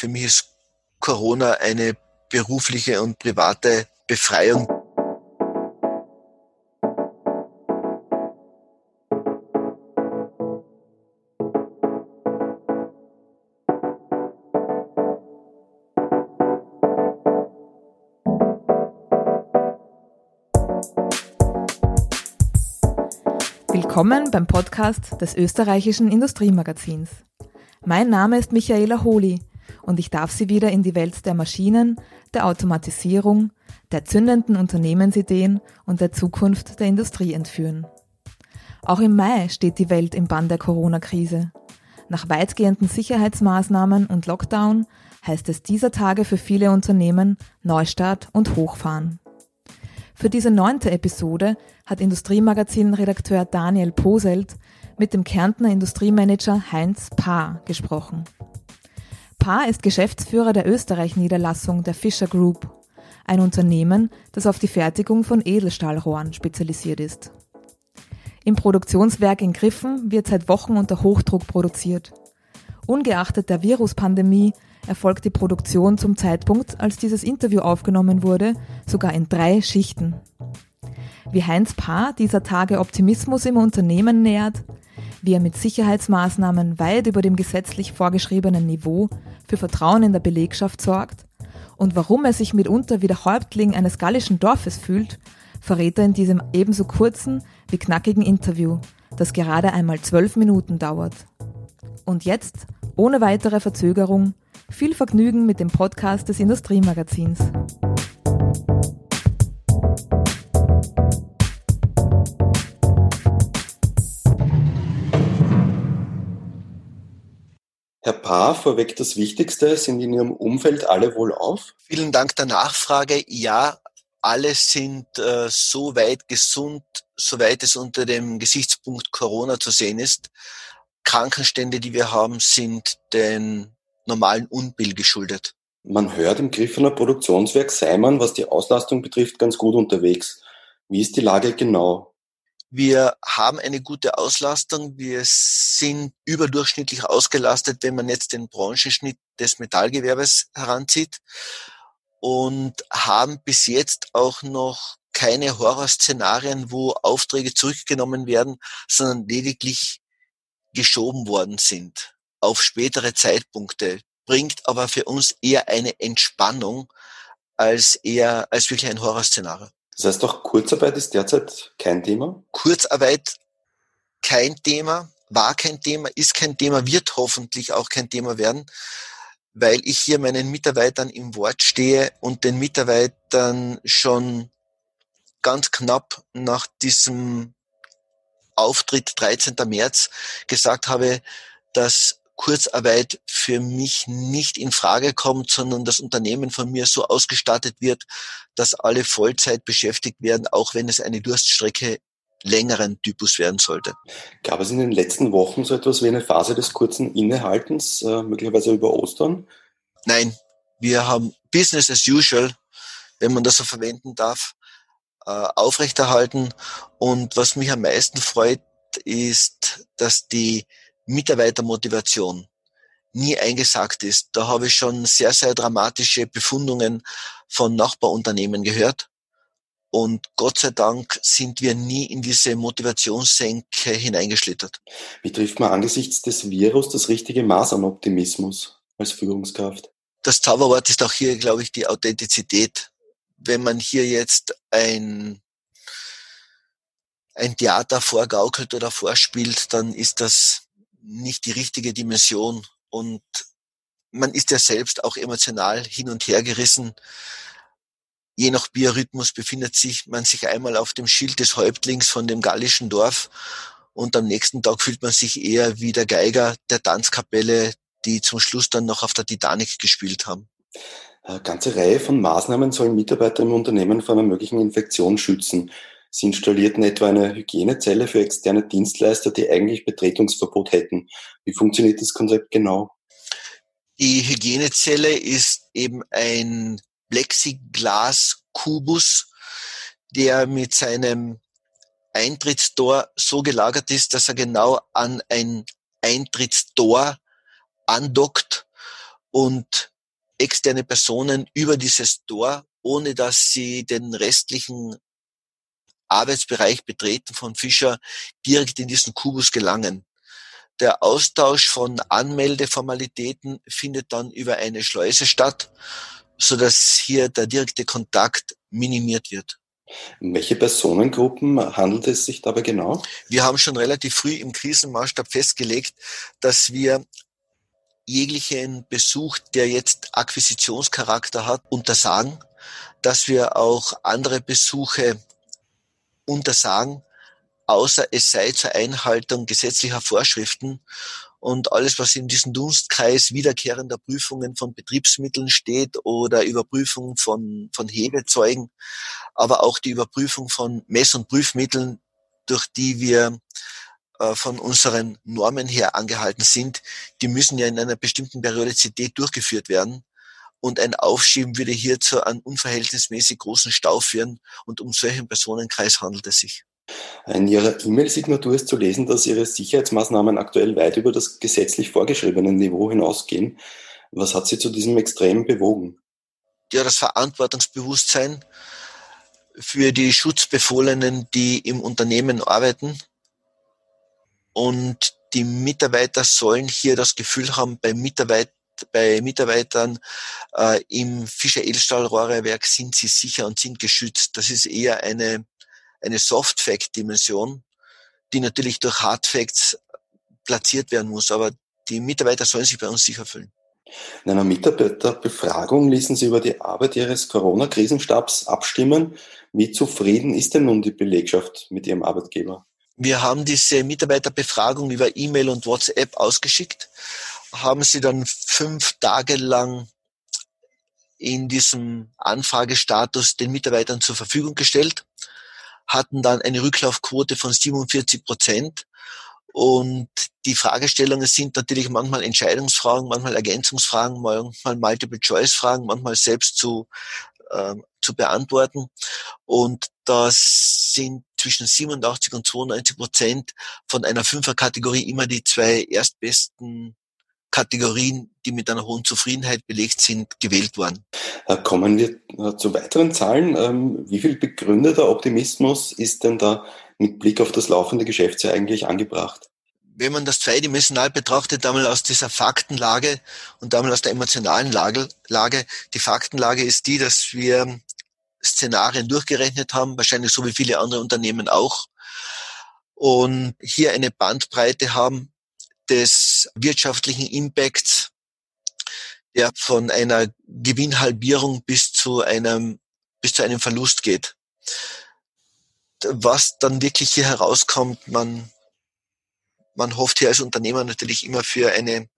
für mich ist Corona eine berufliche und private Befreiung. Willkommen beim Podcast des österreichischen Industriemagazins. Mein Name ist Michaela Holi und ich darf Sie wieder in die Welt der Maschinen, der Automatisierung, der zündenden Unternehmensideen und der Zukunft der Industrie entführen. Auch im Mai steht die Welt im Bann der Corona-Krise. Nach weitgehenden Sicherheitsmaßnahmen und Lockdown heißt es dieser Tage für viele Unternehmen Neustart und Hochfahren. Für diese neunte Episode hat Industriemagazin-Redakteur Daniel Poselt mit dem Kärntner Industriemanager Heinz Paar gesprochen. Paar ist Geschäftsführer der Österreich-Niederlassung der Fischer Group, ein Unternehmen, das auf die Fertigung von Edelstahlrohren spezialisiert ist. Im Produktionswerk in Griffen wird seit Wochen unter Hochdruck produziert. Ungeachtet der Viruspandemie erfolgt die Produktion zum Zeitpunkt, als dieses Interview aufgenommen wurde, sogar in drei Schichten. Wie Heinz Paar dieser Tage Optimismus im Unternehmen nähert, wie er mit Sicherheitsmaßnahmen weit über dem gesetzlich vorgeschriebenen Niveau für Vertrauen in der Belegschaft sorgt und warum er sich mitunter wie der Häuptling eines gallischen Dorfes fühlt, verrät er in diesem ebenso kurzen wie knackigen Interview, das gerade einmal zwölf Minuten dauert. Und jetzt, ohne weitere Verzögerung, viel Vergnügen mit dem Podcast des Industriemagazins. Herr Paar, vorweg das Wichtigste, sind in Ihrem Umfeld alle wohl auf? Vielen Dank der Nachfrage. Ja, alle sind äh, so weit gesund, soweit es unter dem Gesichtspunkt Corona zu sehen ist. Krankenstände, die wir haben, sind den normalen Unbill geschuldet. Man hört im Griffener Produktionswerk sei man, was die Auslastung betrifft, ganz gut unterwegs. Wie ist die Lage genau? Wir haben eine gute Auslastung. Wir sind überdurchschnittlich ausgelastet, wenn man jetzt den Branchenschnitt des Metallgewerbes heranzieht und haben bis jetzt auch noch keine Horrorszenarien, wo Aufträge zurückgenommen werden, sondern lediglich geschoben worden sind auf spätere Zeitpunkte, bringt aber für uns eher eine Entspannung als eher als wirklich ein Horrorszenario. Das heißt auch Kurzarbeit ist derzeit kein Thema? Kurzarbeit kein Thema, war kein Thema, ist kein Thema, wird hoffentlich auch kein Thema werden, weil ich hier meinen Mitarbeitern im Wort stehe und den Mitarbeitern schon ganz knapp nach diesem Auftritt 13. März gesagt habe, dass Kurzarbeit für mich nicht in Frage kommt, sondern das Unternehmen von mir so ausgestattet wird, dass alle Vollzeit beschäftigt werden, auch wenn es eine Durststrecke längeren Typus werden sollte. Gab es in den letzten Wochen so etwas wie eine Phase des kurzen Innehaltens, äh, möglicherweise über Ostern? Nein, wir haben Business as usual, wenn man das so verwenden darf, äh, aufrechterhalten. Und was mich am meisten freut, ist, dass die Mitarbeitermotivation nie eingesagt ist. Da habe ich schon sehr, sehr dramatische Befundungen von Nachbarunternehmen gehört. Und Gott sei Dank sind wir nie in diese Motivationssenke hineingeschlittert. Wie trifft man angesichts des Virus das richtige Maß an Optimismus als Führungskraft? Das Zauberwort ist auch hier, glaube ich, die Authentizität. Wenn man hier jetzt ein, ein Theater vorgaukelt oder vorspielt, dann ist das nicht die richtige Dimension und man ist ja selbst auch emotional hin und her gerissen. Je nach Biorhythmus befindet sich man sich einmal auf dem Schild des Häuptlings von dem gallischen Dorf und am nächsten Tag fühlt man sich eher wie der Geiger der Tanzkapelle, die zum Schluss dann noch auf der Titanic gespielt haben. Eine ganze Reihe von Maßnahmen sollen Mitarbeiter im Unternehmen vor einer möglichen Infektion schützen. Sie installierten etwa eine Hygienezelle für externe Dienstleister, die eigentlich Betretungsverbot hätten. Wie funktioniert das Konzept genau? Die Hygienezelle ist eben ein Plexiglas-Kubus, der mit seinem Eintrittstor so gelagert ist, dass er genau an ein Eintrittstor andockt und externe Personen über dieses Tor, ohne dass sie den restlichen Arbeitsbereich betreten von Fischer, direkt in diesen Kubus gelangen. Der Austausch von Anmeldeformalitäten findet dann über eine Schleuse statt, so dass hier der direkte Kontakt minimiert wird. Um welche Personengruppen handelt es sich dabei genau? Wir haben schon relativ früh im Krisenmaßstab festgelegt, dass wir jeglichen Besuch, der jetzt Akquisitionscharakter hat, untersagen, dass wir auch andere Besuche untersagen, außer es sei zur Einhaltung gesetzlicher Vorschriften und alles, was in diesem Dunstkreis wiederkehrender Prüfungen von Betriebsmitteln steht oder Überprüfung von, von Hebezeugen, aber auch die Überprüfung von Mess- und Prüfmitteln, durch die wir äh, von unseren Normen her angehalten sind, die müssen ja in einer bestimmten Periodizität durchgeführt werden. Und ein Aufschieben würde hier zu einem unverhältnismäßig großen Stau führen. Und um solchen Personenkreis handelt es sich. In Ihrer E-Mail-Signatur ist zu lesen, dass Ihre Sicherheitsmaßnahmen aktuell weit über das gesetzlich vorgeschriebene Niveau hinausgehen. Was hat Sie zu diesem Extrem bewogen? Ja, das Verantwortungsbewusstsein für die Schutzbefohlenen, die im Unternehmen arbeiten. Und die Mitarbeiter sollen hier das Gefühl haben, bei, Mitarbeit, bei Mitarbeitern äh, im Fischer Edelstahlrohrewerk sind sie sicher und sind geschützt. Das ist eher eine eine Soft-Fact-Dimension, die natürlich durch Hard-Facts platziert werden muss. Aber die Mitarbeiter sollen sich bei uns sicher fühlen. In einer Mitarbeiterbefragung ließen Sie über die Arbeit Ihres Corona-Krisenstabs abstimmen. Wie zufrieden ist denn nun die Belegschaft mit Ihrem Arbeitgeber? Wir haben diese Mitarbeiterbefragung über E-Mail und WhatsApp ausgeschickt, haben sie dann fünf Tage lang in diesem Anfragestatus den Mitarbeitern zur Verfügung gestellt hatten dann eine Rücklaufquote von 47 Prozent. Und die Fragestellungen sind natürlich manchmal Entscheidungsfragen, manchmal Ergänzungsfragen, manchmal Multiple-Choice-Fragen, manchmal selbst zu, äh, zu beantworten. Und das sind zwischen 87 und 92 Prozent von einer Fünferkategorie immer die zwei erstbesten Kategorien, die mit einer hohen Zufriedenheit belegt sind, gewählt worden. Äh, kommen wir äh, zu weiteren Zahlen. Ähm, wie viel begründeter Optimismus ist denn da mit Blick auf das laufende Geschäftsjahr eigentlich angebracht? Wenn man das zweidimensional betrachtet, einmal aus dieser Faktenlage und einmal aus der emotionalen Lage, Lage. Die Faktenlage ist die, dass wir Szenarien durchgerechnet haben, wahrscheinlich so wie viele andere Unternehmen auch. Und hier eine Bandbreite haben des wirtschaftlichen Impacts, der von einer Gewinnhalbierung bis zu einem, bis zu einem Verlust geht. Was dann wirklich hier herauskommt, man, man hofft hier als Unternehmer natürlich immer für eine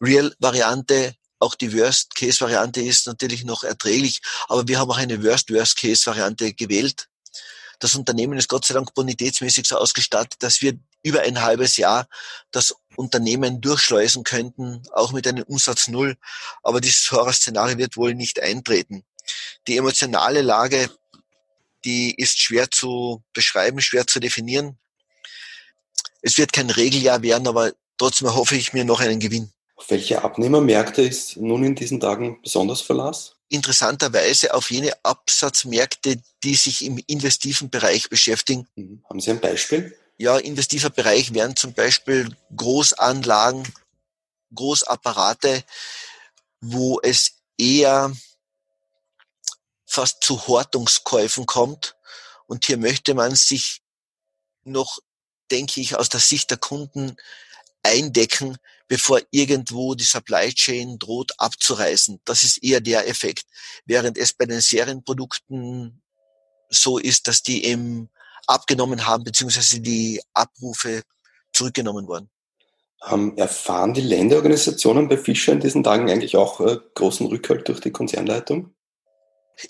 Real-Variante. Auch die Worst-Case-Variante ist natürlich noch erträglich, aber wir haben auch eine Worst-Worst-Case-Variante gewählt. Das Unternehmen ist Gott sei Dank bonitätsmäßig so ausgestattet, dass wir über ein halbes Jahr das Unternehmen durchschleusen könnten, auch mit einem Umsatz Null. Aber dieses Horrorszenario wird wohl nicht eintreten. Die emotionale Lage, die ist schwer zu beschreiben, schwer zu definieren. Es wird kein Regeljahr werden, aber trotzdem hoffe ich mir noch einen Gewinn. Auf welche Abnehmermärkte ist nun in diesen Tagen besonders Verlass? Interessanterweise auf jene Absatzmärkte, die sich im investiven Bereich beschäftigen. Mhm. Haben Sie ein Beispiel? Ja, investiver Bereich wären zum Beispiel Großanlagen, Großapparate, wo es eher fast zu Hortungskäufen kommt. Und hier möchte man sich noch, denke ich, aus der Sicht der Kunden eindecken, bevor irgendwo die Supply Chain droht abzureißen. Das ist eher der Effekt. Während es bei den Serienprodukten so ist, dass die im abgenommen haben, beziehungsweise die Abrufe zurückgenommen wurden. Ähm, erfahren die Länderorganisationen bei Fischer in diesen Tagen eigentlich auch äh, großen Rückhalt durch die Konzernleitung?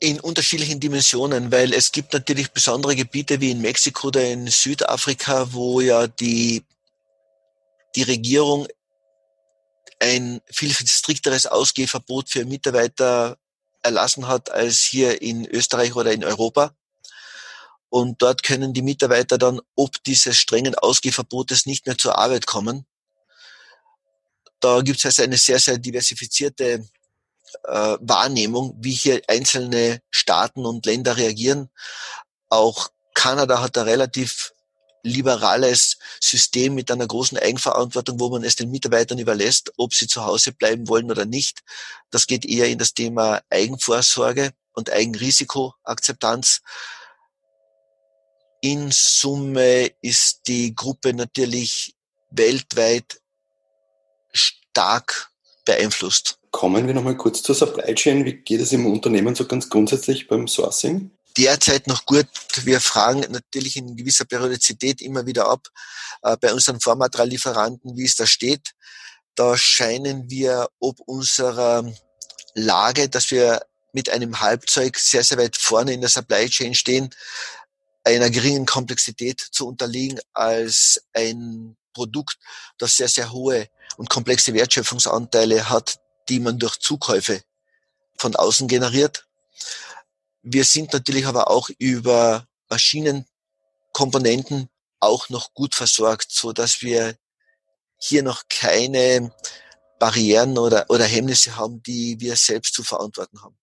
In unterschiedlichen Dimensionen, weil es gibt natürlich besondere Gebiete wie in Mexiko oder in Südafrika, wo ja die, die Regierung ein viel strikteres Ausgehverbot für Mitarbeiter erlassen hat als hier in Österreich oder in Europa. Und dort können die Mitarbeiter dann ob dieses strengen Ausgehverbotes nicht mehr zur Arbeit kommen. Da gibt es also eine sehr, sehr diversifizierte äh, Wahrnehmung, wie hier einzelne Staaten und Länder reagieren. Auch Kanada hat ein relativ liberales System mit einer großen Eigenverantwortung, wo man es den Mitarbeitern überlässt, ob sie zu Hause bleiben wollen oder nicht. Das geht eher in das Thema Eigenvorsorge und Eigenrisikoakzeptanz. In Summe ist die Gruppe natürlich weltweit stark beeinflusst. Kommen wir nochmal kurz zur Supply Chain. Wie geht es im Unternehmen so ganz grundsätzlich beim Sourcing? Derzeit noch gut. Wir fragen natürlich in gewisser Periodizität immer wieder ab äh, bei unseren Vormateriallieferanten, wie es da steht. Da scheinen wir ob unserer Lage, dass wir mit einem Halbzeug sehr, sehr weit vorne in der Supply Chain stehen, einer geringen Komplexität zu unterliegen als ein Produkt, das sehr, sehr hohe und komplexe Wertschöpfungsanteile hat, die man durch Zukäufe von außen generiert. Wir sind natürlich aber auch über Maschinenkomponenten auch noch gut versorgt, so dass wir hier noch keine Barrieren oder, oder Hemmnisse haben, die wir selbst zu verantworten haben.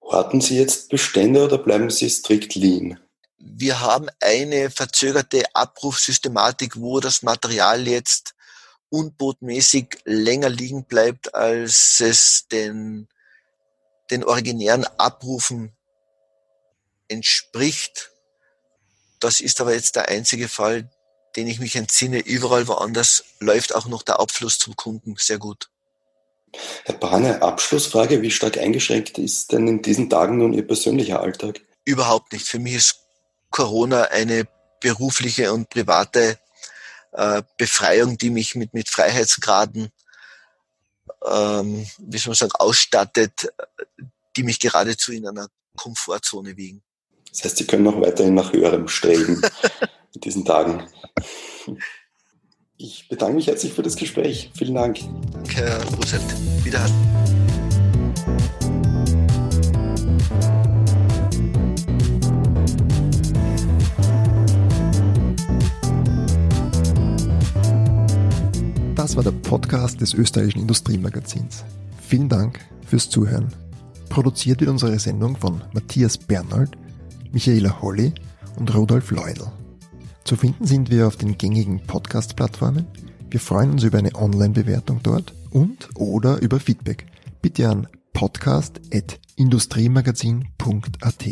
Warten Sie jetzt Bestände oder bleiben Sie strikt lean? Wir haben eine verzögerte Abrufsystematik, wo das Material jetzt unbotmäßig länger liegen bleibt, als es den, den originären Abrufen entspricht. Das ist aber jetzt der einzige Fall, den ich mich entsinne. Überall woanders läuft auch noch der Abfluss zum Kunden sehr gut. Herr Bahne, Abschlussfrage. Wie stark eingeschränkt ist denn in diesen Tagen nun Ihr persönlicher Alltag? Überhaupt nicht. Für mich ist Corona eine berufliche und private äh, Befreiung, die mich mit, mit Freiheitsgraden, ähm, wie soll man sagen, ausstattet, die mich geradezu in einer Komfortzone wiegen. Das heißt, Sie können noch weiterhin nach höherem streben in diesen Tagen. Ich bedanke mich herzlich für das Gespräch. Vielen Dank. Danke, Herr Brusselt. Wiederhören. Das war der Podcast des österreichischen Industriemagazins. Vielen Dank fürs Zuhören. Produziert wird unsere Sendung von Matthias Bernhold, Michaela Holly und Rudolf Leudl. Zu finden sind wir auf den gängigen Podcast-Plattformen. Wir freuen uns über eine Online-Bewertung dort und oder über Feedback. Bitte an podcast.industriemagazin.at.